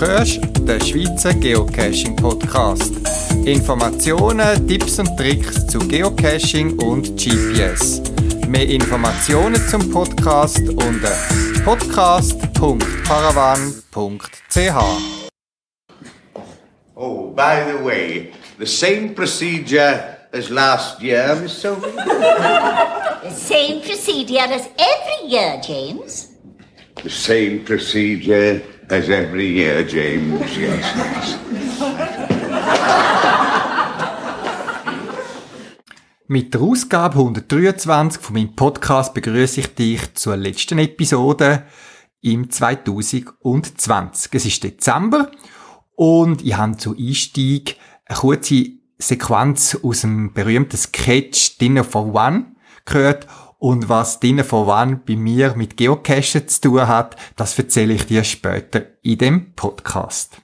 hörst den Schweizer Geocaching Podcast. Informationen, Tipps und Tricks zu Geocaching und GPS. Mehr Informationen zum Podcast unter podcast.paravan.ch. Oh, by the way, the same procedure as last year, Miss Sophie? The same procedure as every year, James. The same procedure as every year, James, yes. yes. Mit der Ausgabe 123 von meinem Podcast begrüße ich dich zur letzten Episode im 2020. Es ist Dezember und ich habe zu Einstieg eine kurze Sequenz aus dem berühmten Sketch Dinner for One gehört und was for One bei mir mit Geocachen zu tun hat, das erzähle ich dir später in dem Podcast.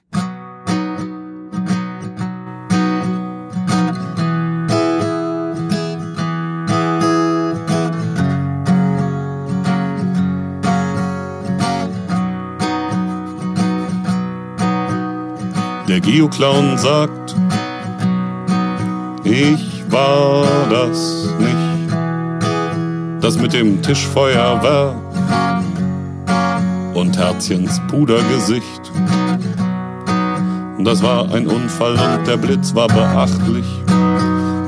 Der Geoclown sagt, ich war das nicht. Das mit dem Tischfeuerwerk und Herzchens Pudergesicht. Das war ein Unfall und der Blitz war beachtlich.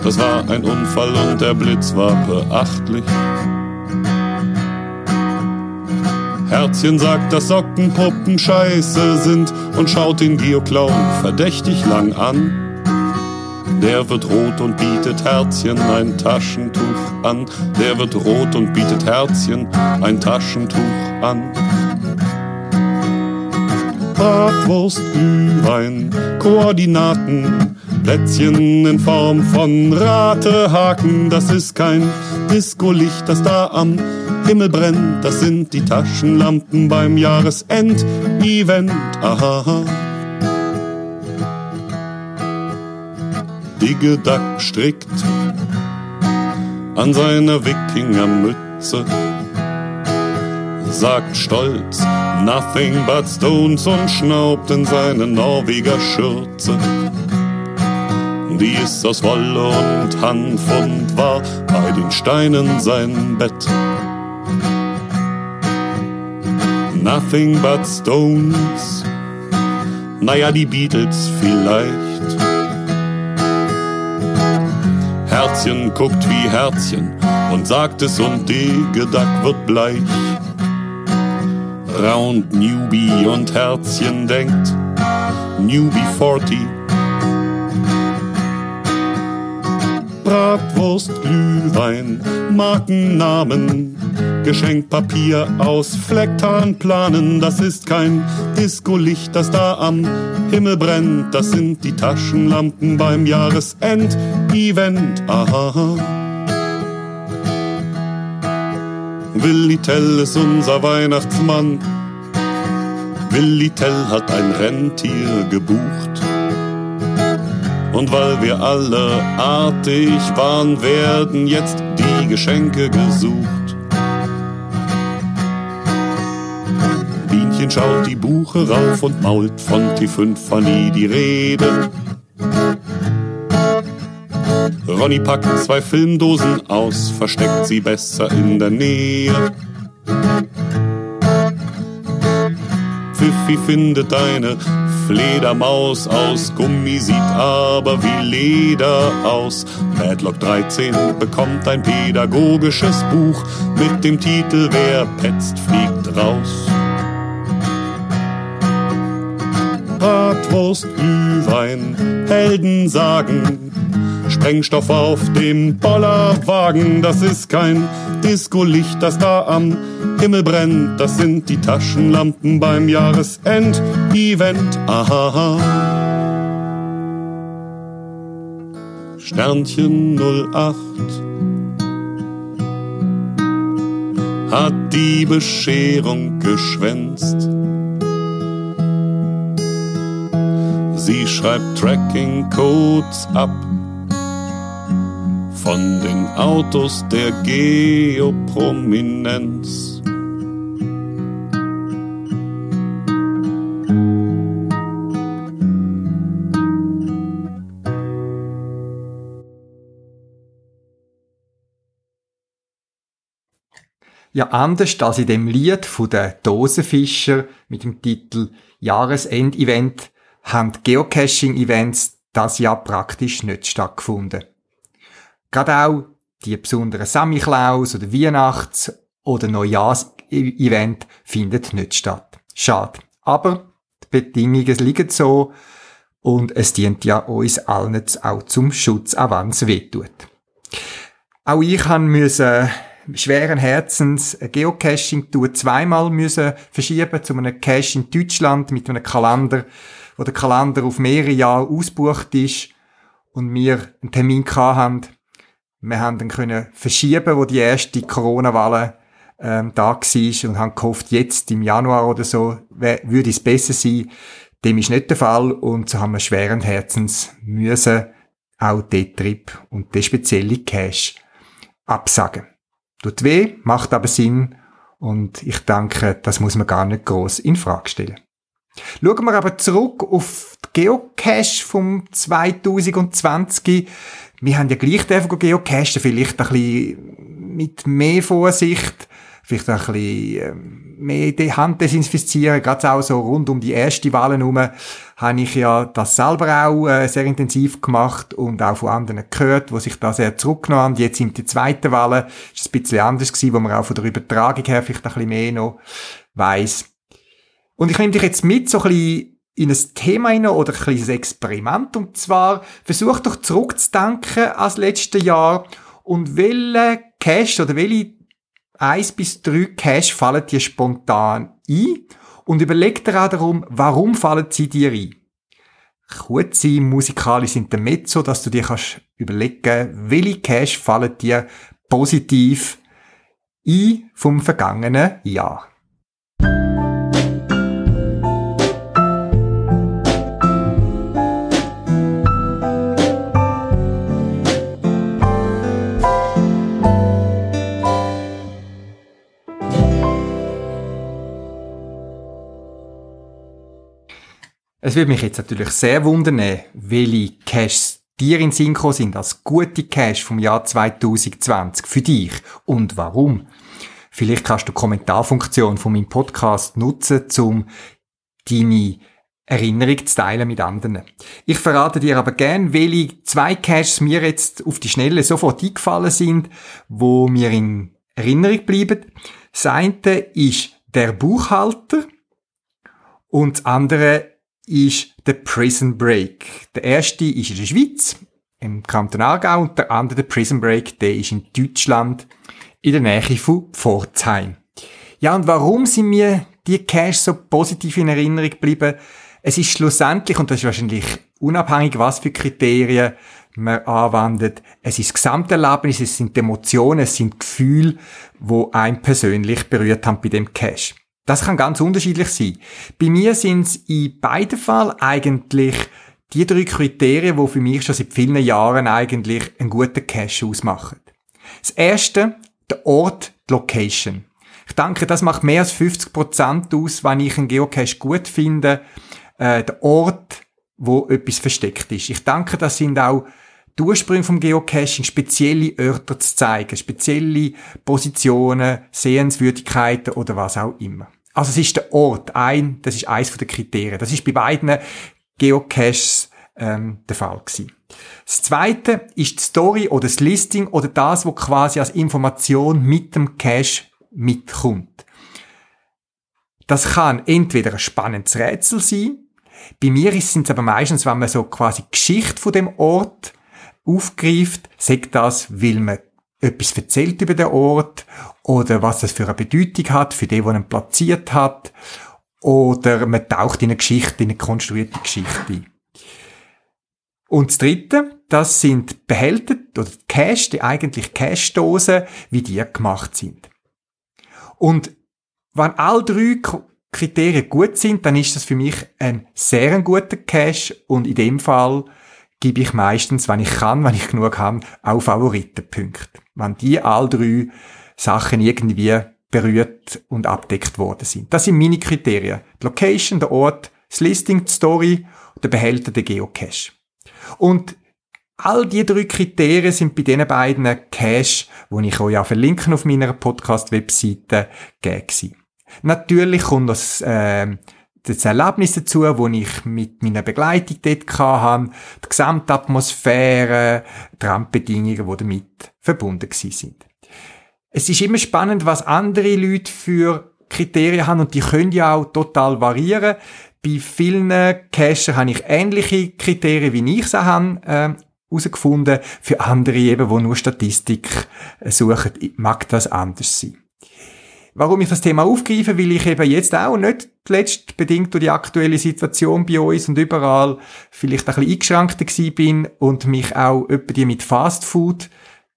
Das war ein Unfall und der Blitz war beachtlich. Herzchen sagt, dass Sockenpuppen scheiße sind und schaut den Geoclown verdächtig lang an. Der wird rot und bietet Herzchen ein Taschentuch an. Der wird rot und bietet Herzchen ein Taschentuch an. Bratwurst, Glühwein, Koordinaten, Plätzchen in Form von Ratehaken. Das ist kein Discolicht, das da am Himmel brennt. Das sind die Taschenlampen beim Jahresend-Event. Aha. Diggedack strickt an seiner Wikingermütze, sagt stolz Nothing but Stones und schnaubt in seine Norweger Schürze. Die ist aus Wolle und Hanf und war bei den Steinen sein Bett. Nothing but Stones, naja, die Beatles vielleicht. Herzchen guckt wie Herzchen und sagt es und Degedack wird bleich. Round Newbie und Herzchen denkt, Newbie 40. Bratwurst, Glühwein, Markennamen, Geschenkpapier aus Flecktarnplanen. Das ist kein Discolicht, das da am Himmel brennt. Das sind die Taschenlampen beim Jahresend-Event. Aha. Willi Tell ist unser Weihnachtsmann. Willi Tell hat ein Rentier gebucht. Und weil wir alle artig waren, werden jetzt die Geschenke gesucht. Bienchen schaut die Buche rauf und mault von T5 war nie die Rede. Ronny packt zwei Filmdosen aus, versteckt sie besser in der Nähe. Pfiffi findet eine Fledermaus aus Gummi, sieht aber wie Leder aus. Madlock 13 bekommt ein pädagogisches Buch mit dem Titel Wer petzt, fliegt raus. Bratwurst, Glühwein, Helden sagen, Sprengstoff auf dem Bollerwagen, das ist kein Discolicht, das da am Himmel brennt, das sind die Taschenlampen beim Jahresend-Event. Aha. Sternchen 08 hat die Bescherung geschwänzt. Sie schreibt Tracking-Codes ab von den Autos der Geoprominenz. Ja, anders als in dem Lied von der Dosenfischer mit dem Titel Jahresendevent haben Geocaching-Events das Jahr praktisch nicht stattgefunden. Gerade auch die besonderen Samichlaus oder Weihnachts- oder Neujahrs-Event findet nicht statt. Schade. Aber die Bedingungen liegen so und es dient ja uns allen auch zum Schutz, auch wenn es wehtut. Auch ich musste schweren Herzens Geocaching-Tour zweimal müssen verschieben zu einem Cache in Deutschland mit einem Kalender, wo der Kalender auf mehrere Jahre ausbucht ist und wir einen Termin haben. Wir haben dann können verschieben, wo die erste Corona-Welle ähm, da war und haben gehofft, jetzt im Januar oder so würde es besser sein. Dem ist nicht der Fall und so haben wir schweren Herzens müssen auch den Trip und den speziellen Cache absagen. Tut weh, macht aber Sinn und ich denke, das muss man gar nicht groß in Frage stellen. Schauen wir aber zurück auf die Geocache vom 2020. Wir haben ja gleich geocachen, vielleicht ein bisschen mit mehr Vorsicht, vielleicht ein bisschen ähm, mehr die Hand desinfizieren, gerade auch so rund um die erste Wahl herum, habe ich ja das selber auch äh, sehr intensiv gemacht und auch von anderen gehört, wo sich da sehr zurückgenommen haben. Jetzt in der zweiten Wahl ist es ein bisschen anders gewesen, wo man auch von der Übertragung her vielleicht ein bisschen mehr noch weiss. Und ich nehme dich jetzt mit so ein bisschen in ein Thema rein oder ein kleines Experiment. Und zwar, versuch doch zurückzudenken als letztes Jahr und welche Cache oder welche eins bis drei Cache fallen dir spontan ein und überleg dir auch darum, warum fallen sie dir ein. Kurze musikalisch Intermezzo, dass du dir kannst überlegen, welche Cache fallen dir positiv ein vom vergangenen Jahr. Es würde mich jetzt natürlich sehr wundern, welche Caches dir in Sinn sind als gute Cache vom Jahr 2020 für dich und warum. Vielleicht kannst du die Kommentarfunktion von meinem Podcast nutzen, um deine Erinnerung zu teilen mit anderen. Ich verrate dir aber gern, welche zwei Caches mir jetzt auf die Schnelle sofort eingefallen sind, wo mir in Erinnerung bleiben. Das eine ist der Buchhalter und das andere ist der Prison Break. Der erste ist in der Schweiz, im Kanton Aargau, und der andere, der Prison Break, der ist in Deutschland, in der Nähe von Pforzheim. Ja, und warum sind mir die Cash so positiv in Erinnerung geblieben? Es ist schlussendlich, und das ist wahrscheinlich unabhängig, was für Kriterien man anwendet, es ist das Gesamterlebnis, es sind Emotionen, es sind Gefühle, wo einen persönlich berührt haben bei dem Cash. Das kann ganz unterschiedlich sein. Bei mir sind es in beiden Fall eigentlich die drei Kriterien, die für mich schon seit vielen Jahren eigentlich einen guten Cache ausmachen. Das erste, der Ort, die Location. Ich denke, das macht mehr als 50 Prozent aus, wenn ich einen Geocache gut finde. Äh, der Ort, wo etwas versteckt ist. Ich denke, das sind auch die Ursprünge vom Geocaching, spezielle Örter zu zeigen, spezielle Positionen, Sehenswürdigkeiten oder was auch immer. Also es ist der Ort, ein, das ist eins der Kriterien. Das ist bei beiden Geocaches ähm, der Fall gewesen. Das zweite ist die Story oder das Listing oder das, was quasi als Information mit dem Cache mitkommt. Das kann entweder ein spannendes Rätsel sein. Bei mir sind es aber meistens, wenn man so quasi Geschichte von dem Ort aufgreift, sagt das, weil man etwas erzählt über den Ort oder was das für eine Bedeutung hat für den, der ihn platziert hat oder man taucht in eine Geschichte, in eine konstruierte Geschichte ein. Und das Dritte, das sind Behälter oder Cash, die eigentlich Cash-Dosen, wie die gemacht sind. Und wenn all drei Kriterien gut sind, dann ist das für mich ein sehr guter Cash und in dem Fall gebe ich meistens, wenn ich kann, wenn ich genug habe, auch Favoritenpunkte. Wenn die all drei Sachen irgendwie berührt und abdeckt worden sind. Das sind meine Kriterien. Die Location, der Ort, das Listing, die Story, der Behälter, der Geocache. Und All die drei Kriterien sind bei diesen beiden Cache, die ich euch auch verlinken auf meiner Podcast-Webseite, gegeben. Natürlich kommt das, äh, das Erlebnis dazu, wo ich mit meiner Begleitung dort hatte, die Gesamtatmosphäre, die Randbedingungen, die damit verbunden sind. Es ist immer spannend, was andere Leute für Kriterien haben und die können ja auch total variieren. Bei vielen Cacher habe ich ähnliche Kriterien, wie ich sie habe, äh, herausgefunden. Für andere eben, die nur Statistik äh, suchen, mag das anders sein. Warum ich das Thema aufgreife, weil ich eben jetzt auch nicht zuletzt bedingt durch die aktuelle Situation bei uns und überall vielleicht ein bisschen eingeschränkter gewesen bin und mich auch etwa die mit Fast Food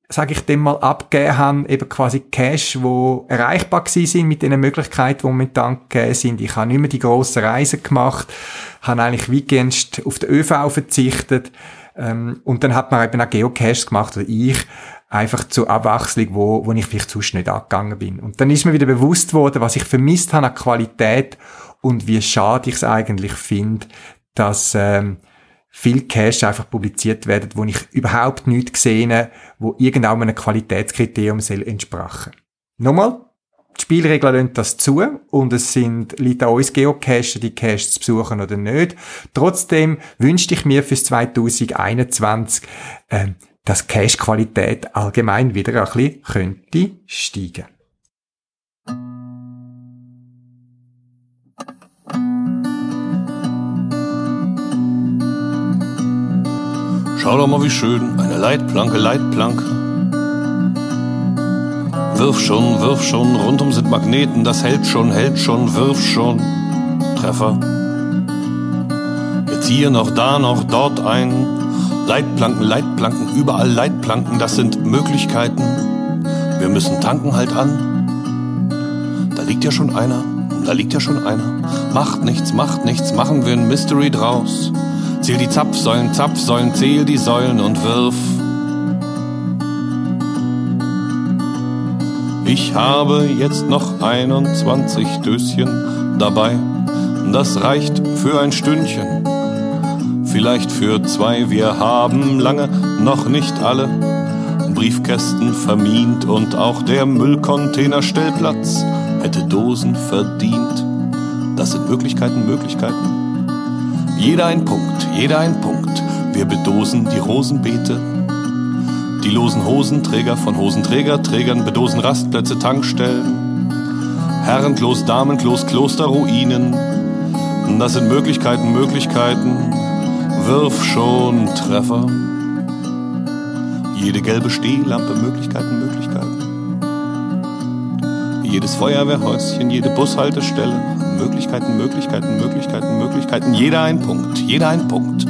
sage ich dem mal, abgegeben haben, eben quasi Cash, wo erreichbar gewesen sind mit den Möglichkeiten, die momentan gegeben sind. Ich habe nicht mehr die grossen Reisen gemacht, habe eigentlich weekends auf den ÖV verzichtet, ähm, und dann hat man eben auch Geocaches gemacht, oder ich, einfach zur Abwechslung, wo, wo ich vielleicht sonst nicht angegangen bin. Und dann ist mir wieder bewusst worden, was ich vermisst habe an Qualität und wie schade ich es eigentlich finde, dass ähm, viel Cache einfach publiziert werden, wo ich überhaupt nichts gesehen habe, wo irgendeinem Qualitätskriterium soll entsprechen. Nochmal, die Spielregeln lassen das zu und es sind, liegt an uns Geocacher, die Caches zu besuchen oder nicht. Trotzdem wünschte ich mir fürs 2021, äh, dass Cache-Qualität allgemein wieder ein bisschen könnte steigen. Schau doch mal, wie schön, eine Leitplanke, Leitplanke. Wirf schon, wirf schon, rundum sind Magneten, das hält schon, hält schon, wirf schon. Treffer. Jetzt hier noch, da noch, dort ein. Leitplanken, Leitplanken, überall Leitplanken, das sind Möglichkeiten. Wir müssen tanken halt an. Da liegt ja schon einer, da liegt ja schon einer. Macht nichts, macht nichts, machen wir ein Mystery draus. Zähl die Zapfsäulen, Zapfsäulen, zähl die Säulen und wirf. Ich habe jetzt noch 21 Döschen dabei. Das reicht für ein Stündchen. Vielleicht für zwei, wir haben lange noch nicht alle Briefkästen vermint und auch der Müllcontainerstellplatz hätte Dosen verdient. Das sind Möglichkeiten, Möglichkeiten. Jeder ein Punkt, jeder ein Punkt. Wir bedosen die Rosenbeete. Die losen Hosenträger von Hosenträgerträgern bedosen Rastplätze, Tankstellen. Herrenklos, Damenklos, Klosterruinen. Das sind Möglichkeiten, Möglichkeiten. Wirf schon Treffer. Jede gelbe Stehlampe, Möglichkeiten, Möglichkeiten. Jedes Feuerwehrhäuschen, jede Bushaltestelle, Möglichkeiten, Möglichkeiten, Möglichkeiten, Möglichkeiten. Jeder ein Punkt, jeder ein Punkt.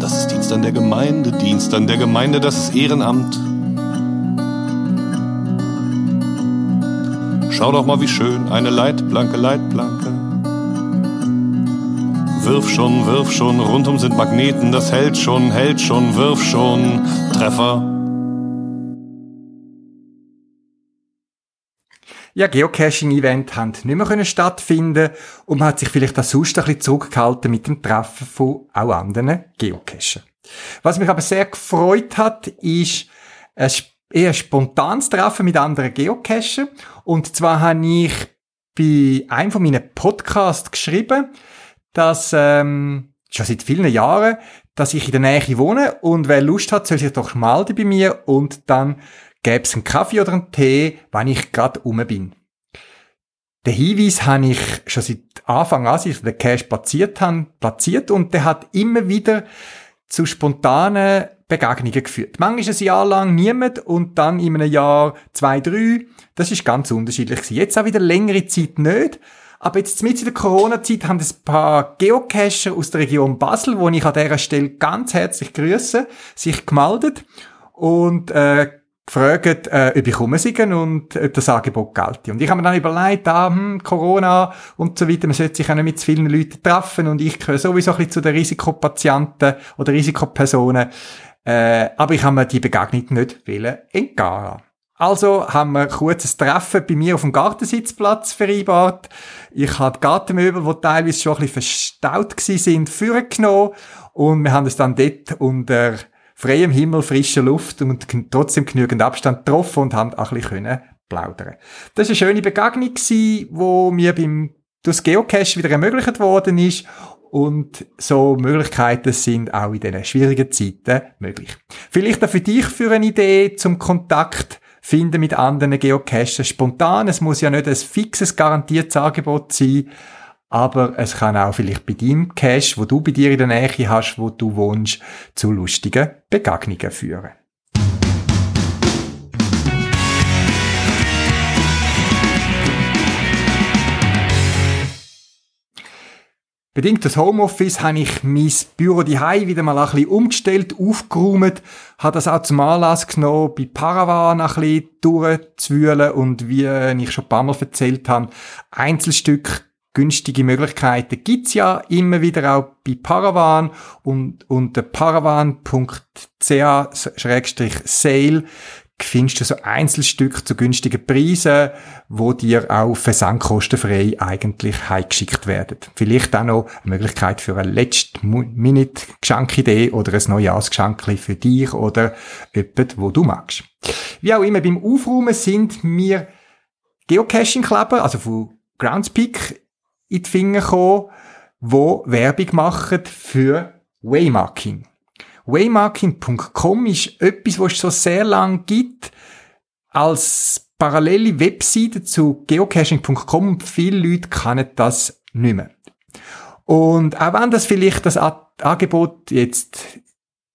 Das ist Dienst an der Gemeinde, Dienst an der Gemeinde, das ist Ehrenamt. Schau doch mal, wie schön, eine Leitplanke, Leitplanke. Wirf schon, wirf schon, rundum sind Magneten, das hält schon, hält schon, wirf schon, Treffer. ja, Geocaching-Event haben nicht mehr stattfinden und man hat sich vielleicht auch sonst ein bisschen zurückgehalten mit dem Treffen von auch anderen Geocachern. Was mich aber sehr gefreut hat, ist ein eher spontanes Treffen mit anderen Geocachern. Und zwar habe ich bei einem von meinen Podcasts geschrieben, dass ähm, schon seit vielen Jahren, dass ich in der Nähe wohne und wer Lust hat, soll sich doch melden bei mir und dann gäbe es einen Kaffee oder einen Tee, wenn ich gerade um bin. Den Hinweis habe ich schon seit Anfang an, als ich den Cash platziert habe, platziert und der hat immer wieder zu spontanen Begegnungen geführt. Manchmal ein Jahr lang niemand und dann in einem Jahr zwei, drei. Das ist ganz unterschiedlich. Jetzt auch wieder längere Zeit nicht. Aber jetzt mit der Corona-Zeit haben ein paar Geocacher aus der Region Basel, wo ich an dieser Stelle ganz herzlich grüße, sich gemeldet und äh, gefragt, äh, ob ich komme und ob das Angebot gelte. Und ich habe mir dann überlegt, ah, hm, Corona und so weiter, man sollte sich auch nicht mit zu vielen Leuten treffen und ich gehöre sowieso ein bisschen zu den Risikopatienten oder Risikopersonen. Äh, aber ich habe mir die Begegnung nicht entgehen also haben wir ein kurzes Treffen bei mir auf dem Gartensitzplatz vereinbart. Ich habe die Gartenmöbel, die teilweise schon ein bisschen verstaut waren, vorgenommen und wir haben es dann dort unter freiem Himmel, frischer Luft und trotzdem genügend Abstand getroffen und haben auch ein bisschen plaudern Das war eine schöne Begegnung, die mir beim durch Geocache wieder ermöglicht worden ist und so Möglichkeiten sind auch in diesen schwierigen Zeiten möglich. Vielleicht auch für dich für eine Idee zum Kontakt finden mit anderen Geocaches spontan. Es muss ja nicht ein fixes, garantiertes Angebot sein, aber es kann auch vielleicht bei deinem Cache, wo du bei dir in der Nähe hast, wo du wohnst, zu lustigen Begegnungen führen. Bedingt das Homeoffice habe ich mein Büro die wieder mal ein bisschen umgestellt, aufgeräumt, habe das auch zum Anlass genommen, bei Paravan ein bisschen durchzuwühlen und wie ich schon ein paar Mal erzählt habe, Einzelstück günstige Möglichkeiten gibt's ja immer wieder auch bei Paravan und unter paravan.ca-sale findest du so Einzelstücke zu günstigen Preisen, wo dir auch versandkostenfrei eigentlich heimgeschickt werden. Vielleicht auch noch eine Möglichkeit für eine Last-Minute-Geschenkidee oder ein Neujahrsgeschenk für dich oder jemand, wo du magst. Wie auch immer, beim Aufräumen sind mir Geocaching-Kleber, also von Groundspeak, in die Finger gekommen, wo Werbung machen für Waymarking. Waymarking.com ist etwas, was es schon sehr lang gibt, als parallele Webseite zu geocaching.com viele Leute kennen das nicht mehr. Und auch wenn das vielleicht das Angebot jetzt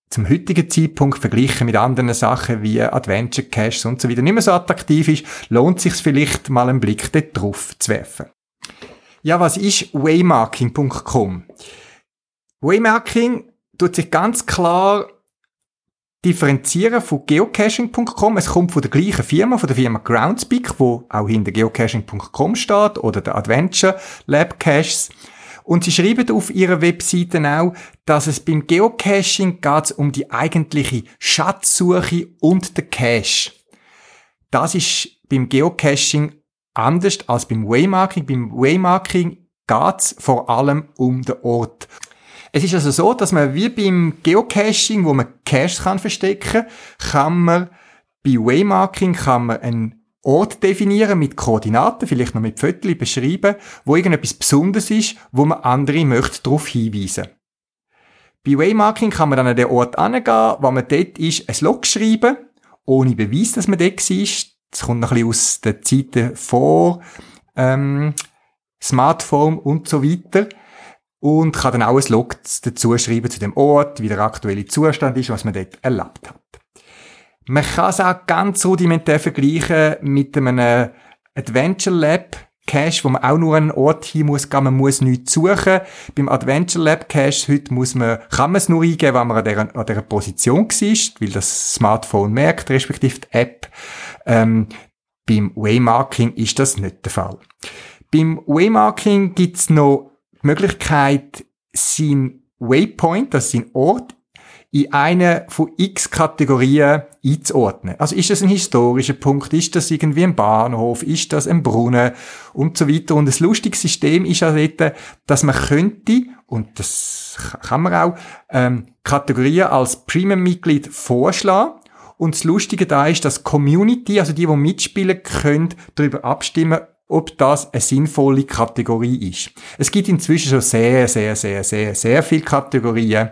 zum heutigen Zeitpunkt verglichen mit anderen Sachen wie Adventure Caches und so weiter nicht mehr so attraktiv ist, lohnt sich vielleicht mal einen Blick dort drauf zu werfen. Ja, was ist Waymarking.com? Waymarking tut sich ganz klar differenzieren von geocaching.com. Es kommt von der gleichen Firma, von der Firma Groundspeak, wo auch hinter geocaching.com steht, oder der Adventure Lab Caches. Und sie schreiben auf ihrer Webseite auch, dass es beim Geocaching geht um die eigentliche Schatzsuche und der Cache. Das ist beim Geocaching anders als beim Waymarking. Beim Waymarking geht es vor allem um den Ort. Es ist also so, dass man wie beim Geocaching, wo man Caches kann verstecken, kann man bei Waymarking kann man einen Ort definieren mit Koordinaten, vielleicht noch mit Fotos beschreiben, wo irgendetwas Besonderes ist, wo man andere möchte darauf hinweisen. Bei Waymarking kann man dann an den Ort angehen, wo man dort ist, ein Log schreiben, ohne Beweis, dass man dort war. Das kommt noch ein bisschen aus den Zeiten vor ähm, Smartphone und so weiter und kann dann auch ein Log dazu schreiben zu dem Ort, wie der aktuelle Zustand ist, was man dort erlebt hat. Man kann es auch ganz rudimentär vergleichen mit einem Adventure Lab Cache, wo man auch nur einen Ort hin muss gehen, man muss nichts suchen. Beim Adventure Lab Cache heute muss man, kann man es nur eingeben, wenn man an dieser, an dieser Position war, weil das Smartphone merkt, respektive die App. Ähm, beim Waymarking ist das nicht der Fall. Beim Waymarking gibt's noch die Möglichkeit, sein Waypoint, ist sein Ort, in eine von x Kategorien einzuordnen. Also ist das ein historischer Punkt, ist das irgendwie ein Bahnhof, ist das ein Brunnen und so weiter. Und das lustige System ist ja dort, dass man könnte, und das kann man auch, ähm, Kategorien als Premium-Mitglied vorschlagen. Und das Lustige da ist, dass Community, also die, die mitspielen können, darüber abstimmen, ob das eine sinnvolle Kategorie ist. Es gibt inzwischen schon sehr, sehr, sehr, sehr, sehr viele Kategorien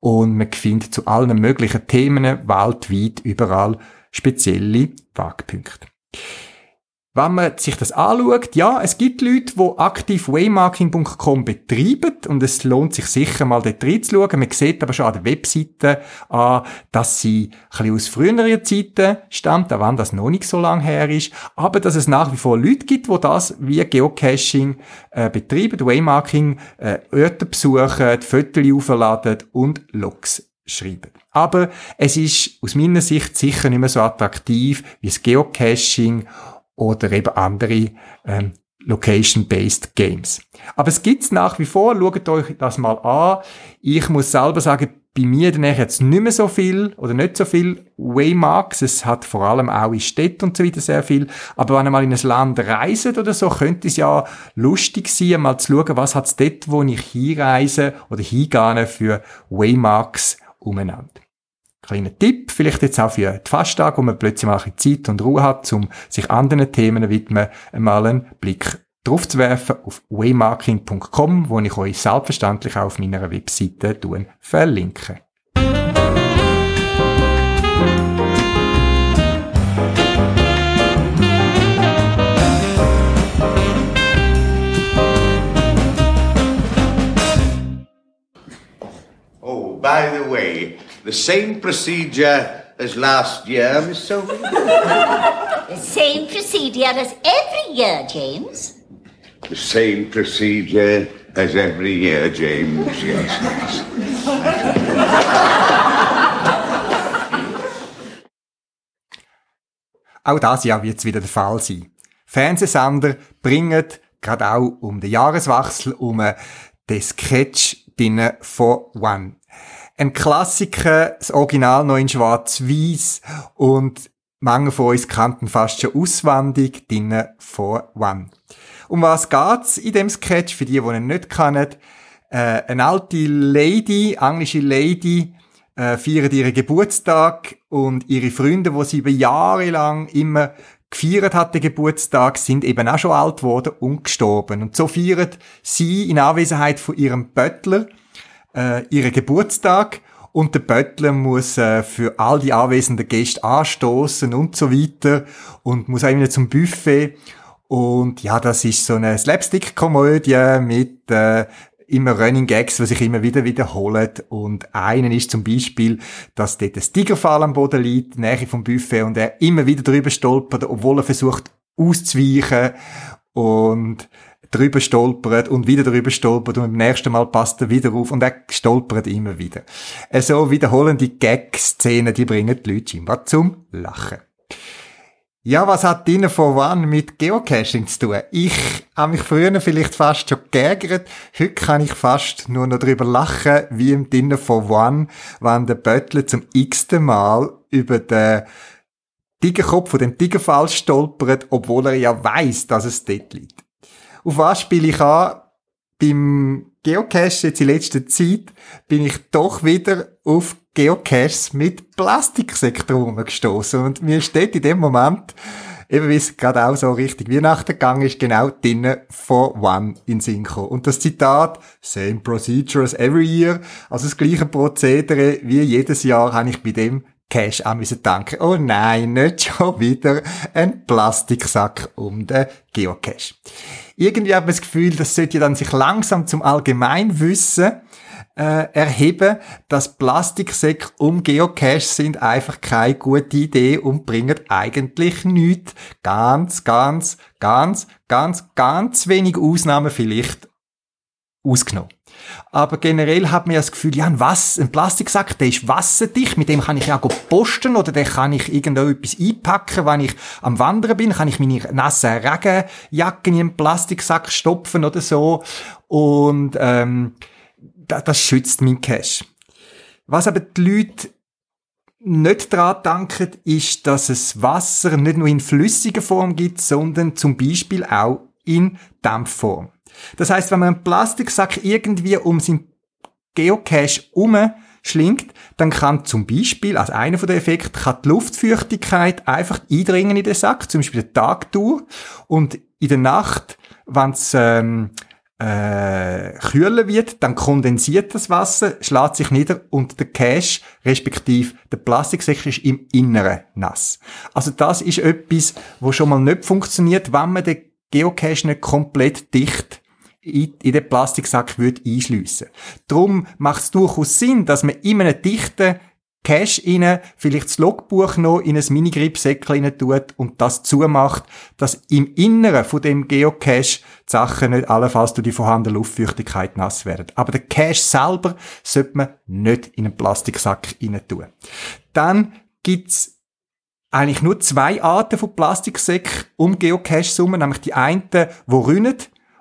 und man findet zu allen möglichen Themen weltweit überall spezielle Wagpunkte. Wenn man sich das anschaut, ja, es gibt Leute, die aktiv waymarking.com betreiben und es lohnt sich sicher mal dort reinzuschauen. Man sieht aber schon an der Webseite an, dass sie ein bisschen aus früheren Zeiten stammt, auch wenn das noch nicht so lange her ist, aber dass es nach wie vor Leute gibt, die das wie Geocaching äh, betreiben, Waymarking, äh, Orte besuchen, Fotos aufladen und Logs schreiben. Aber es ist aus meiner Sicht sicher nicht mehr so attraktiv wie das Geocaching oder eben andere ähm, Location-Based Games. Aber es gibt's nach wie vor, schaut euch das mal an. Ich muss selber sagen, bei mir dann jetzt nicht mehr so viel oder nicht so viel Waymarks. Es hat vor allem auch in Städten und so weiter sehr viel. Aber wenn ihr mal in ein Land reist oder so, könnte es ja lustig sein, mal zu schauen, was hat's dort, wo ich hinreise oder hingehe für Waymarks umeinander. Kleiner Tipp, vielleicht jetzt auch für die Fasttage, wo man plötzlich mal ein Zeit und Ruhe hat, um sich anderen Themen widmen, einmal einen Blick drauf zu werfen auf waymarking.com, wo ich euch selbstverständlich auch auf meiner Webseite verlinke. Oh, by the way, the same procedure as last year, Miss Sophie? The same procedure as every year, James. The same procedure as every year, James, yes, yes. Auch das Jahr wird es wieder der Fall sein. Fernsehsender bringen gerade auch um den Jahreswechsel um den Sketch von One. Ein Klassiker, das Original noch in schwarz-weiß und manche von uns kannten fast schon auswendig drinnen von One. Um was geht's in dem Sketch? Für die, die ihn nicht kennen, äh, eine alte Lady, englische Lady, äh, feiert ihren Geburtstag und ihre Freunde, wo sie über Jahre lang immer gefeiert hat, den Geburtstag, sind eben auch schon alt geworden und gestorben. Und so feiert sie in Anwesenheit von ihrem Böttler äh, ihren Geburtstag und der Böttler muss äh, für all die anwesenden Gäste anstoßen und so weiter und muss auch immer zum Buffet und ja, das ist so eine Slapstick-Komödie mit äh, immer Running Gags, die sich immer wieder wiederholen. Und einen ist zum Beispiel, dass dort ein Tigerfall am Boden liegt, Nähe vom Buffet, und er immer wieder drüber stolpert, obwohl er versucht auszuweichen und drüber stolpert und wieder drüber stolpert und beim nächsten Mal passt er wieder auf und er stolpert immer wieder. Äh, So wiederholende Gag-Szenen, die bringen die Leute immer zum Lachen. Ja, was hat Dinner for One mit Geocaching zu tun? Ich habe mich früher vielleicht fast schon geärgert. Heute kann ich fast nur noch darüber lachen, wie im Dinner for One, wenn der Böttler zum x-ten Mal über den Tigerkopf von dem Tigerfall stolpert, obwohl er ja weiß, dass es dort liegt. Auf was spiele ich an? Beim Geocache jetzt in letzter Zeit bin ich doch wieder auf Geocaches mit Plastiksektoren gestoßen und mir steht in dem Moment, eben wie es gerade auch so richtig Weihnachten gegangen ist, genau drinnen for one in gekommen. Und das Zitat, same procedure as every year, also das gleiche Prozedere wie jedes Jahr, habe ich bei dem Cash an müssen danken. Oh nein, nicht schon wieder ein Plastiksack um den Geocache. Irgendwie habe ich das Gefühl, das sollte dann sich langsam zum Allgemeinwissen äh, erheben, dass Plastiksäcke um Geocache sind einfach keine gute Idee und bringen eigentlich nichts. Ganz, ganz, ganz, ganz, ganz wenig Ausnahmen vielleicht ausgenommen. Aber generell hat man ja das Gefühl, ja, ein, Was ein Plastiksack, der ist wasserdicht, mit dem kann ich ja auch posten oder den kann ich irgendetwas einpacken, wenn ich am Wandern bin, kann ich meine nassen Regenjacke in einen Plastiksack stopfen oder so. Und ähm, das, das schützt mein Cash. Was aber die Leute nicht daran denken, ist, dass es Wasser nicht nur in flüssiger Form gibt, sondern zum Beispiel auch in Dampfform. Das heißt, wenn man einen Plastiksack irgendwie um sein Geocache umschlingt, dann kann zum Beispiel, als einer von den Effekten, kann die Luftfeuchtigkeit einfach eindringen in den Sack, zum Beispiel den Tag durch, und in der Nacht, wenn es ähm, äh, kühler wird, dann kondensiert das Wasser, schlägt sich nieder und der Cache, respektive der Plastiksäcke ist im Inneren nass. Also das ist etwas, wo schon mal nicht funktioniert, wenn man den Geocache nicht komplett dicht in, in den Plastiksack würde einschliessen. Drum macht es durchaus Sinn, dass man in einem dichten Cache rein, vielleicht das Logbuch noch in ein Mini-Gripsäckchen tut und das zumacht, dass im Inneren von dem Geocache die Sachen nicht allenfalls durch die vorhandene Luftfeuchtigkeit nass werden. Aber der Cache selber sollte man nicht in einen Plastiksack rein tun. Dann gibt's eigentlich nur zwei Arten von Plastiksäcken um Geocaches herum, nämlich die einen, die rinnen,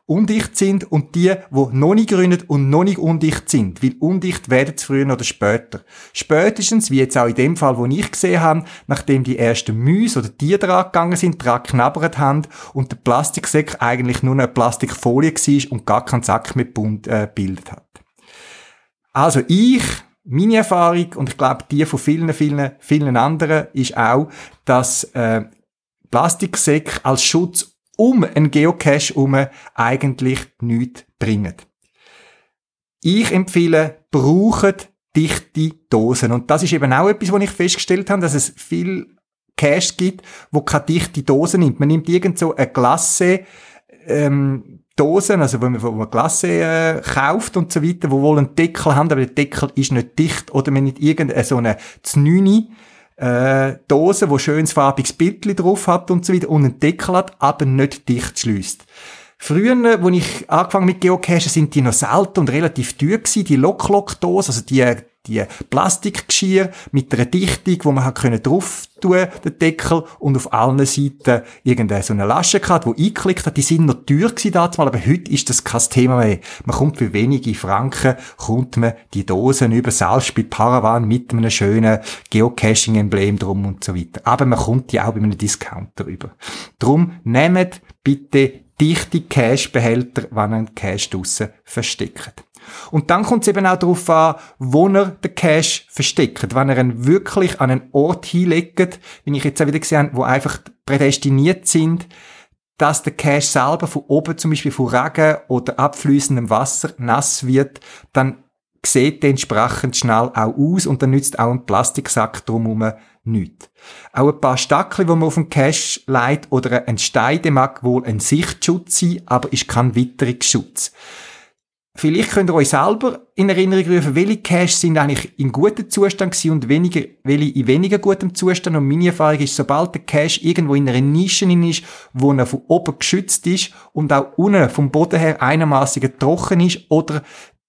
undicht sind und die, wo noch nicht grünen und noch nicht undicht sind, weil undicht werden sie früher oder später. Spätestens, wie jetzt auch in dem Fall, wo ich gesehen habe, nachdem die ersten Müsse oder Tiere dran gegangen sind, dran knabbert haben und der Plastiksack eigentlich nur eine Plastikfolie war und gar keinen Sack mehr bunt äh, bildet hat. Also ich meine Erfahrung und ich glaube die von vielen, vielen, vielen anderen ist auch, dass äh, Plastiksäcke als Schutz um einen Geocache herum eigentlich nichts bringen. Ich empfehle, braucht dichte Dosen. Und das ist eben auch etwas, was ich festgestellt habe, dass es viel Cache gibt, wo keine dichte Dose nimmt. Man nimmt irgend so eine Glasse, ähm, Dosen, also wo man, wo man Glasse äh, kauft und so weiter, wo wohl einen Deckel haben, aber der Deckel ist nicht dicht oder man nicht irgendeine so eine Znüni äh, Dose, wo schönes farbiges Bildchen drauf hat und so weiter und einen Deckel hat, aber nicht dicht schließt. Früher, wo ich angefangen mit Geocachen, sind die noch selten und relativ teuer gewesen, die Lock-Lock-Dose, also die die Plastikgeschirr mit einer Dichtung, wo man hat können drauf tun, den Deckel, und auf allen Seiten irgendeine so eine Lasche gehabt, die eingeklickt hat. Die sind noch teuer gewesen damals, aber heute ist das kein Thema mehr. Man kommt für wenige Franken, kommt man die Dosen über, selbst bei Paravan mit einem schönen Geocaching-Emblem drum und so weiter. Aber man kommt die auch bei einem Discounter über. Drum nehmt bitte dichte Cash-Behälter, wenn einen Cash draussen versteckt. Und dann kommt es eben auch darauf an, wo er den Cash versteckt. Wenn er ihn wirklich an einen Ort hinlegt, wie ich jetzt auch wieder gesehen habe, wo einfach prädestiniert sind, dass der Cache selber von oben zum Beispiel von Regen oder abfließendem Wasser nass wird, dann sieht der entsprechend schnell auch aus und dann nützt auch ein Plastiksack drumherum nichts. Auch ein paar Stackel, die man auf dem Cache leitet oder ein Stein, der mag wohl ein Sichtschutz sein, aber ist kein Witterungsschutz. Vielleicht könnt ihr euch selber in Erinnerung rufen, welche Caches sind eigentlich in gutem Zustand gewesen und weniger, welche in weniger gutem Zustand. Und meine Erfahrung ist, sobald der Cache irgendwo in einer Nische ist, wo er von oben geschützt ist und auch unten vom Boden her einigermaßen trocken ist oder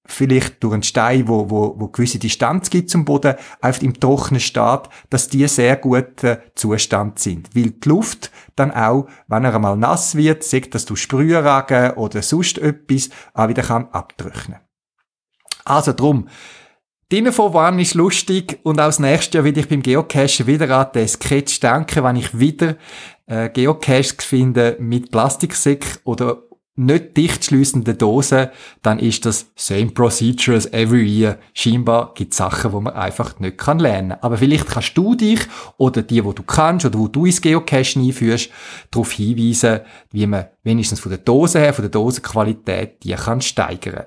vielleicht durch einen Stein, wo, wo, wo gewisse Distanz gibt zum Boden, einfach im trockenen Staat, dass die sehr guten Zustand sind. Weil die Luft dann auch, wenn er einmal nass wird, sagt das durch Sprühregen oder sonst etwas, auch wieder kann abtrocknen. Also drum, die Info war ist lustig und auch das nächste Jahr werde ich beim Geocachen wieder an den Sketch denken, wenn ich wieder äh, Geocaches finde mit Plastiksäck oder nicht dicht schließende Dosen, dann ist das same procedure as every year. Scheinbar gibt es Sachen, wo man einfach nicht kann lernen. Aber vielleicht kannst du dich oder die, wo du kannst oder wo du ins Geocachen einführst, darauf hinweisen, wie man wenigstens von der Dose her, von der Dosenqualität, die kann steigern.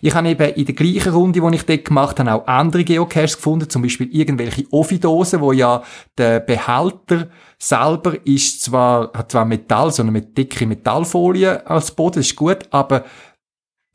Ich habe eben in der gleichen Runde, die ich dort gemacht habe, auch andere Geocaches gefunden, zum Beispiel irgendwelche Offi-Dosen, wo ja der Behälter selber ist zwar, hat zwar Metall, sondern mit dicke Metallfolie als Boden, ist gut, aber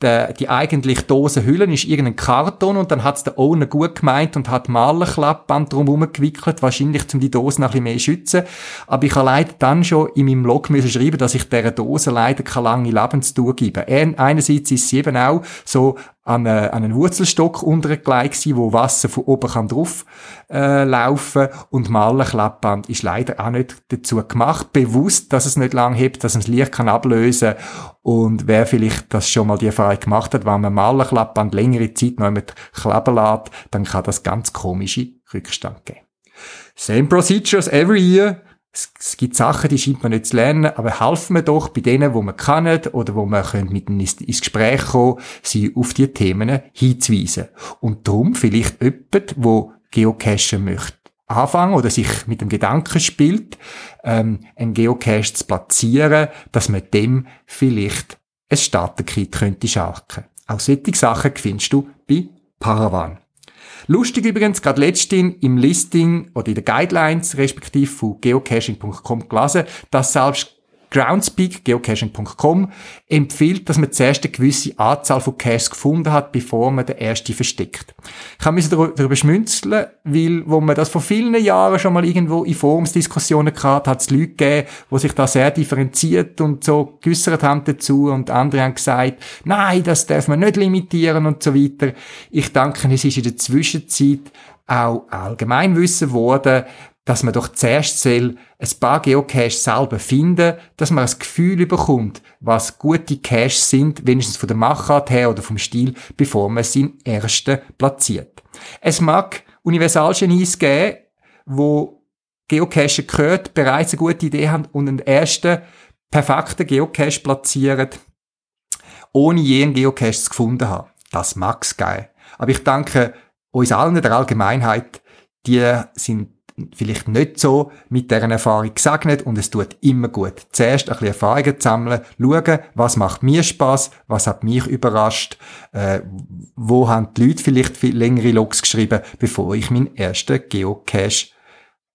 der, die eigentlich Dosenhülle ist irgendein Karton und dann hat's der Owner gut gemeint und hat Malerklappband drumherum gewickelt, wahrscheinlich um die Dosen ein bisschen mehr schützen. Aber ich habe leider dann schon in meinem Blog müssen schreiben, dass ich dieser Dose leider keine lange Lebensdauer gebe. Einerseits ist sie eben auch so an, eine, an einen Wurzelstock untergelegt gewesen, wo Wasser von oben kann drauf äh, laufen. Und Malerklappband ist leider auch nicht dazu gemacht, bewusst, dass es nicht lang hebt, dass es das Licht kann ablösen. Und wer vielleicht das schon mal die Erfahrung gemacht hat, wenn man Malerklappband längere Zeit noch mit klappen lässt, dann kann das ganz komische Rückstand geben. Same procedures every year es, gibt Sachen, die scheint man nicht zu lernen, aber helfen wir doch bei denen, wo man kann oder wo man mit ihnen ins, Gespräch kommen, sie auf die Themen hinzuweisen. Und darum vielleicht jemand, wo Geocachen möchte anfangen oder sich mit dem Gedanken spielt, ähm, einen Geocache zu platzieren, dass man dem vielleicht ein Starterkit könnte schalken. Auch solche Sachen findest du bei Paravan. Lustig übrigens, gerade letztens im Listing oder in den Guidelines respektive von geocaching.com gelesen, dass selbst Groundspeak, geocaching.com, empfiehlt, dass man zuerst eine gewisse Anzahl von Caches gefunden hat, bevor man den ersten versteckt. Ich habe mich darüber schmunzeln, weil, wo man das vor vielen Jahren schon mal irgendwo in Forumsdiskussionen gehabt hat, es Leute gegeben, die sich da sehr differenziert und so geäussert haben dazu und andere haben gesagt, nein, das darf man nicht limitieren und so weiter. Ich denke, es ist in der Zwischenzeit auch Allgemeinwissen worden, dass man doch zuerst soll ein paar Geocaches selber finden, dass man das Gefühl bekommt, was gute Caches sind, wenigstens von der Machart her oder vom Stil, bevor man sie im ersten platziert. Es mag Universalgenies geben, wo Geocache gehört, bereits eine gute Idee haben und einen ersten perfekten Geocache platzieren, ohne je einen Geocache gefunden haben. Das mag's geil. Aber ich denke, uns allen, der Allgemeinheit, die sind vielleicht nicht so mit deren Erfahrung gesegnet und es tut immer gut. Zuerst ein bisschen Erfahrungen sammeln, schauen, was macht mir Spaß, was hat mich überrascht, äh, wo haben die Leute vielleicht viel längere Logs geschrieben, bevor ich meinen ersten Geocache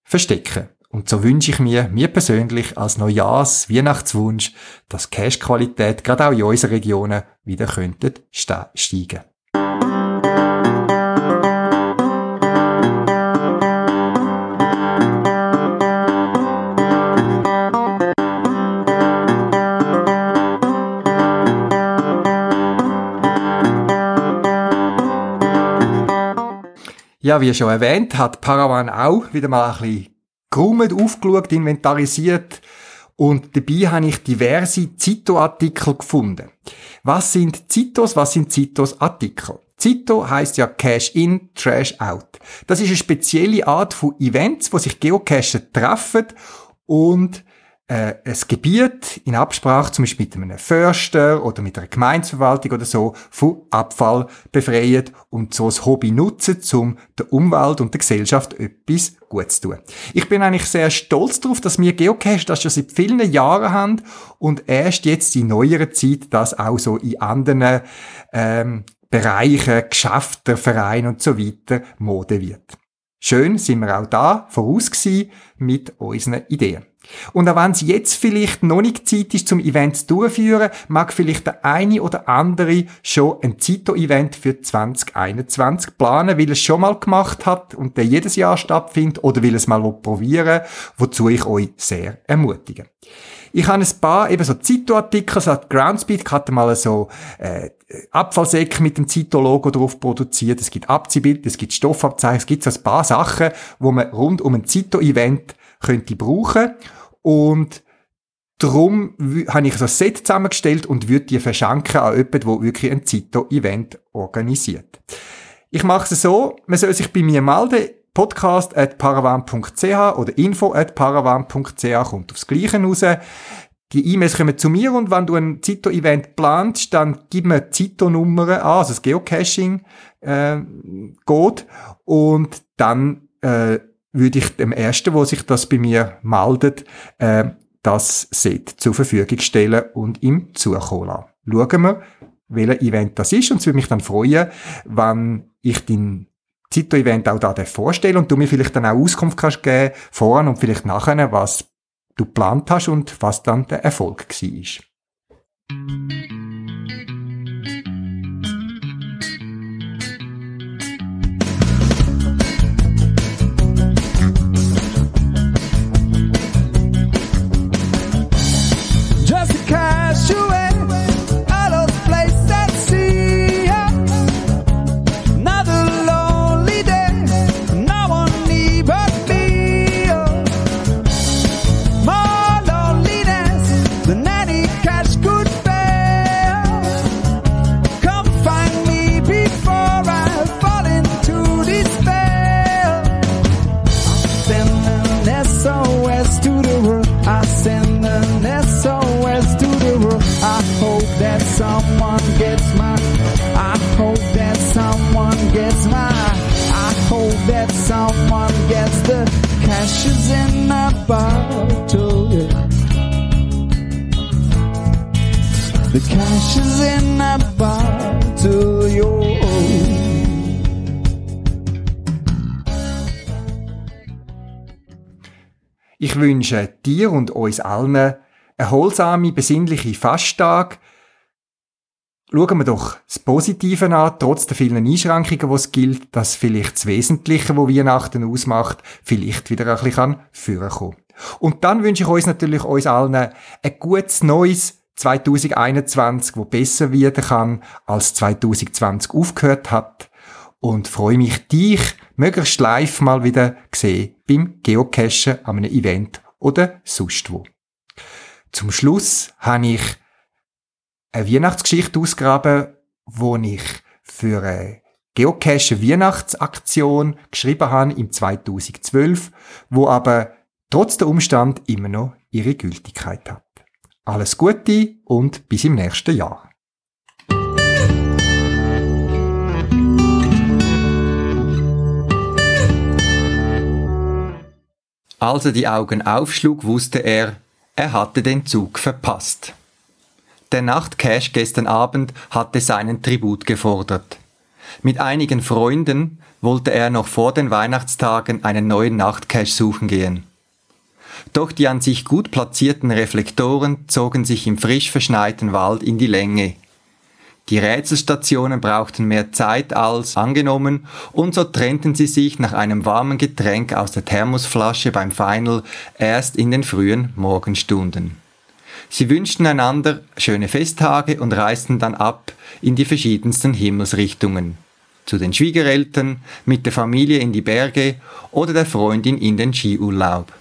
verstecke. Und so wünsche ich mir, mir persönlich als Neujahrs Weihnachtswunsch, dass Cache-Qualität gerade auch in unseren Regionen wieder könnte steigen. Ja, wie schon erwähnt, hat Paravan auch wieder mal ein bisschen geräumt, aufgeschaut, inventarisiert und dabei habe ich diverse Zito-Artikel gefunden. Was sind Zitos? Was sind Zitos-Artikel? Zito heißt ja Cash in, Trash out. Das ist eine spezielle Art von Events, wo sich Geocacher treffen und äh, ein Gebiet in Absprache zum Beispiel mit einem Förster oder mit einer Gemeinsverwaltung oder so von Abfall befreien und so ein Hobby nutzen, um der Umwelt und der Gesellschaft etwas Gutes zu tun. Ich bin eigentlich sehr stolz darauf, dass wir Geocache das schon seit vielen Jahren haben und erst jetzt in neuerer Zeit das auch so in anderen ähm, Bereichen, Geschäften, Vereinen und so weiter Mode wird. Schön sind wir auch da voraus mit unseren Ideen. Und auch wenn es jetzt vielleicht noch nicht Zeit ist, zum Event durchführen, mag vielleicht der eine oder andere schon ein Zito-Event für 2021 planen, weil es schon mal gemacht hat und der jedes Jahr stattfindet oder will es mal probieren, wozu ich euch sehr ermutige. Ich habe ein paar eben so Zito-Artikel, so Groundspeed hatte mal so äh, Abfallsäcke mit dem Zito-Logo drauf produziert, es gibt Abziehbilder, es gibt Stoffabzeichen, es gibt so ein paar Sachen, wo man rund um ein Zito-Event könnte brauchen und Darum habe ich so ein Set zusammengestellt und würde die verschenken an jemanden, der wirklich ein Zito-Event organisiert. Ich mache es so, man soll sich bei mir melden, podcast at paravan.ch oder info at paravan.ch kommt aufs Gleiche raus. Die E-Mails kommen zu mir und wenn du ein Zito-Event planst, dann gib mir Zito-Nummern an, also das Geocaching äh, geht und dann äh, würde ich dem Ersten, wo sich das bei mir meldet, äh, das Set zur Verfügung stellen und ihm zukommen lassen. Schauen wir, welches Event das ist und es würde mich dann freuen, wenn ich den Zito-Event auch da vorstelle und du mir vielleicht dann auch Auskunft kannst geben, voran und vielleicht nachher, was du geplant hast und was dann der Erfolg war. Ich wünsche dir und uns allen erholsame, besinnliche Fasttag. Schauen wir doch das Positive an, trotz der vielen Einschränkungen, die es gilt, dass vielleicht das Wesentliche, wo Weihnachten ausmacht, vielleicht wieder ein bisschen führen kann. Und dann wünsche ich uns natürlich uns allen ein gutes neues 2021, wo besser werden kann, als 2020 aufgehört hat. Und freue mich, dich möglichst live mal wieder sehen beim Geocachen an einem Event oder sonst wo. Zum Schluss habe ich eine Weihnachtsgeschichte ausgraben, wo ich für eine Geocache Weihnachtsaktion geschrieben habe im 2012, wo aber trotz der Umstand immer noch ihre Gültigkeit hat. Alles Gute und bis im nächsten Jahr. Als er die Augen aufschlug, wusste er, er hatte den Zug verpasst. Der Nachtcash gestern Abend hatte seinen Tribut gefordert. Mit einigen Freunden wollte er noch vor den Weihnachtstagen einen neuen Nachtcash suchen gehen. Doch die an sich gut platzierten Reflektoren zogen sich im frisch verschneiten Wald in die Länge. Die Rätselstationen brauchten mehr Zeit als angenommen und so trennten sie sich nach einem warmen Getränk aus der Thermosflasche beim Final erst in den frühen Morgenstunden. Sie wünschten einander schöne Festtage und reisten dann ab in die verschiedensten Himmelsrichtungen. Zu den Schwiegereltern, mit der Familie in die Berge oder der Freundin in den Skiurlaub.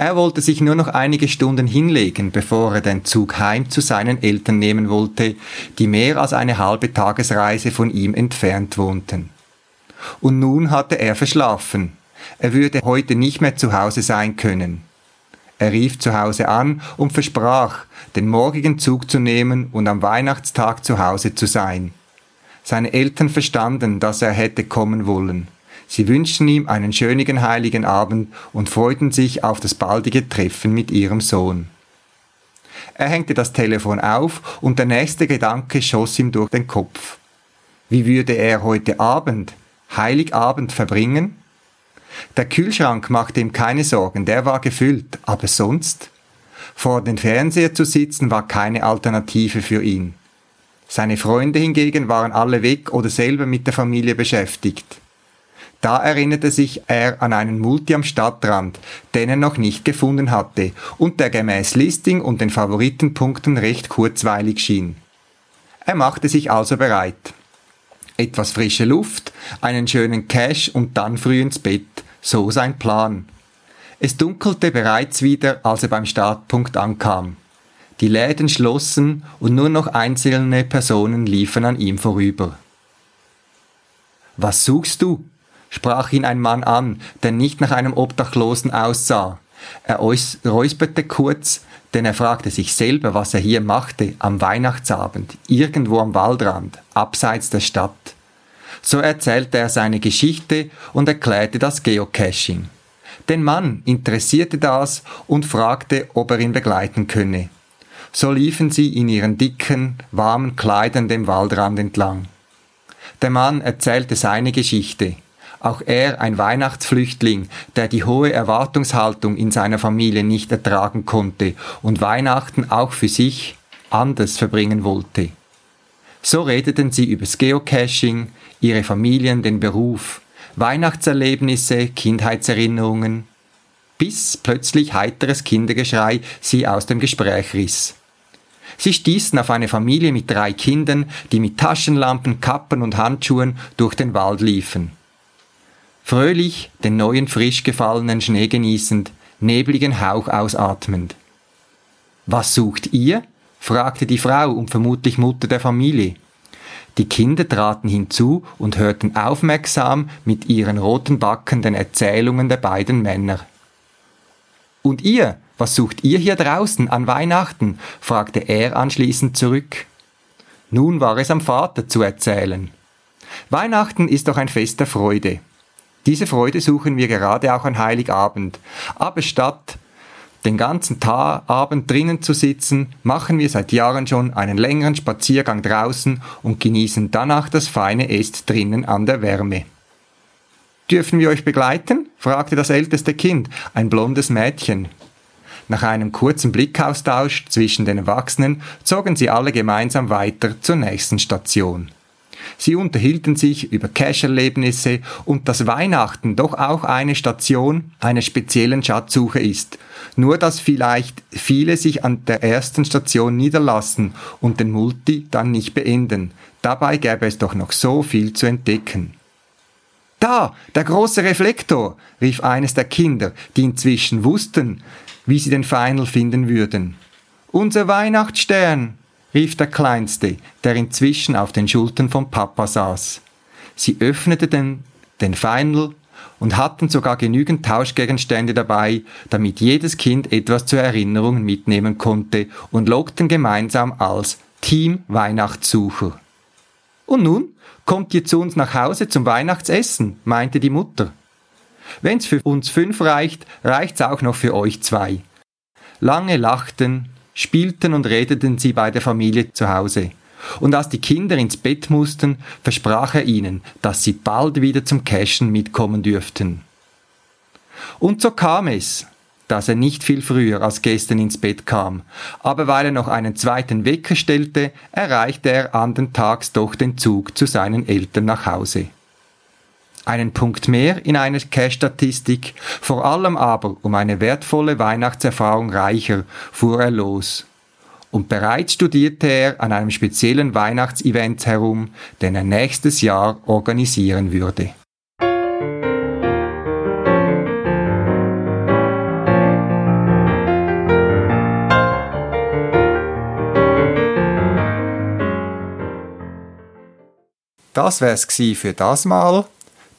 Er wollte sich nur noch einige Stunden hinlegen, bevor er den Zug heim zu seinen Eltern nehmen wollte, die mehr als eine halbe Tagesreise von ihm entfernt wohnten. Und nun hatte er verschlafen. Er würde heute nicht mehr zu Hause sein können. Er rief zu Hause an und versprach, den morgigen Zug zu nehmen und am Weihnachtstag zu Hause zu sein. Seine Eltern verstanden, dass er hätte kommen wollen. Sie wünschten ihm einen schönen heiligen Abend und freuten sich auf das baldige Treffen mit ihrem Sohn. Er hängte das Telefon auf und der nächste Gedanke schoss ihm durch den Kopf. Wie würde er heute Abend, Heiligabend verbringen? Der Kühlschrank machte ihm keine Sorgen, der war gefüllt, aber sonst? Vor dem Fernseher zu sitzen war keine Alternative für ihn. Seine Freunde hingegen waren alle weg oder selber mit der Familie beschäftigt. Da erinnerte sich er an einen Multi am Stadtrand, den er noch nicht gefunden hatte und der gemäß Listing und den Favoritenpunkten recht kurzweilig schien. Er machte sich also bereit. Etwas frische Luft, einen schönen Cash und dann früh ins Bett, so sein Plan. Es dunkelte bereits wieder, als er beim Startpunkt ankam. Die Läden schlossen und nur noch einzelne Personen liefen an ihm vorüber. Was suchst du? Sprach ihn ein Mann an, der nicht nach einem Obdachlosen aussah. Er räusperte kurz, denn er fragte sich selber, was er hier machte am Weihnachtsabend, irgendwo am Waldrand, abseits der Stadt. So erzählte er seine Geschichte und erklärte das Geocaching. Den Mann interessierte das und fragte, ob er ihn begleiten könne. So liefen sie in ihren dicken, warmen Kleidern dem Waldrand entlang. Der Mann erzählte seine Geschichte. Auch er ein Weihnachtsflüchtling, der die hohe Erwartungshaltung in seiner Familie nicht ertragen konnte und Weihnachten auch für sich anders verbringen wollte. So redeten sie übers Geocaching, ihre Familien, den Beruf, Weihnachtserlebnisse, Kindheitserinnerungen, bis plötzlich heiteres Kindergeschrei sie aus dem Gespräch riss. Sie stießen auf eine Familie mit drei Kindern, die mit Taschenlampen, Kappen und Handschuhen durch den Wald liefen. Fröhlich den neuen frisch gefallenen Schnee genießend, nebligen Hauch ausatmend. Was sucht ihr? fragte die Frau und vermutlich Mutter der Familie. Die Kinder traten hinzu und hörten aufmerksam mit ihren roten Backen den Erzählungen der beiden Männer. Und ihr, was sucht ihr hier draußen an Weihnachten? fragte er anschließend zurück. Nun war es am Vater zu erzählen. Weihnachten ist doch ein Fest der Freude. Diese Freude suchen wir gerade auch an Heiligabend. Aber statt den ganzen Tag, Abend drinnen zu sitzen, machen wir seit Jahren schon einen längeren Spaziergang draußen und genießen danach das feine Est drinnen an der Wärme. Dürfen wir euch begleiten? fragte das älteste Kind, ein blondes Mädchen. Nach einem kurzen Blickaustausch zwischen den Erwachsenen zogen sie alle gemeinsam weiter zur nächsten Station. Sie unterhielten sich über Cash-Erlebnisse und dass Weihnachten doch auch eine Station einer speziellen Schatzsuche ist. Nur dass vielleicht viele sich an der ersten Station niederlassen und den Multi dann nicht beenden. Dabei gäbe es doch noch so viel zu entdecken. Da, der große Reflektor, rief eines der Kinder, die inzwischen wussten, wie sie den Final finden würden. Unser Weihnachtsstern, rief der Kleinste, der inzwischen auf den Schultern von Papa saß. Sie öffneten den Final und hatten sogar genügend Tauschgegenstände dabei, damit jedes Kind etwas zur Erinnerung mitnehmen konnte und lockten gemeinsam als Team Weihnachtssucher. Und nun kommt ihr zu uns nach Hause zum Weihnachtsessen, meinte die Mutter. Wenn's für uns fünf reicht, reicht's auch noch für euch zwei. Lange lachten, spielten und redeten sie bei der Familie zu Hause. Und als die Kinder ins Bett mussten, versprach er ihnen, dass sie bald wieder zum Cashen mitkommen dürften. Und so kam es, dass er nicht viel früher als gestern ins Bett kam, aber weil er noch einen zweiten Wecker stellte, erreichte er andern Tags doch den Zug zu seinen Eltern nach Hause. Einen Punkt mehr in einer Cash-Statistik, vor allem aber um eine wertvolle Weihnachtserfahrung reicher, fuhr er los. Und bereits studierte er an einem speziellen Weihnachtsevent herum, den er nächstes Jahr organisieren würde. Das wär's für das Mal.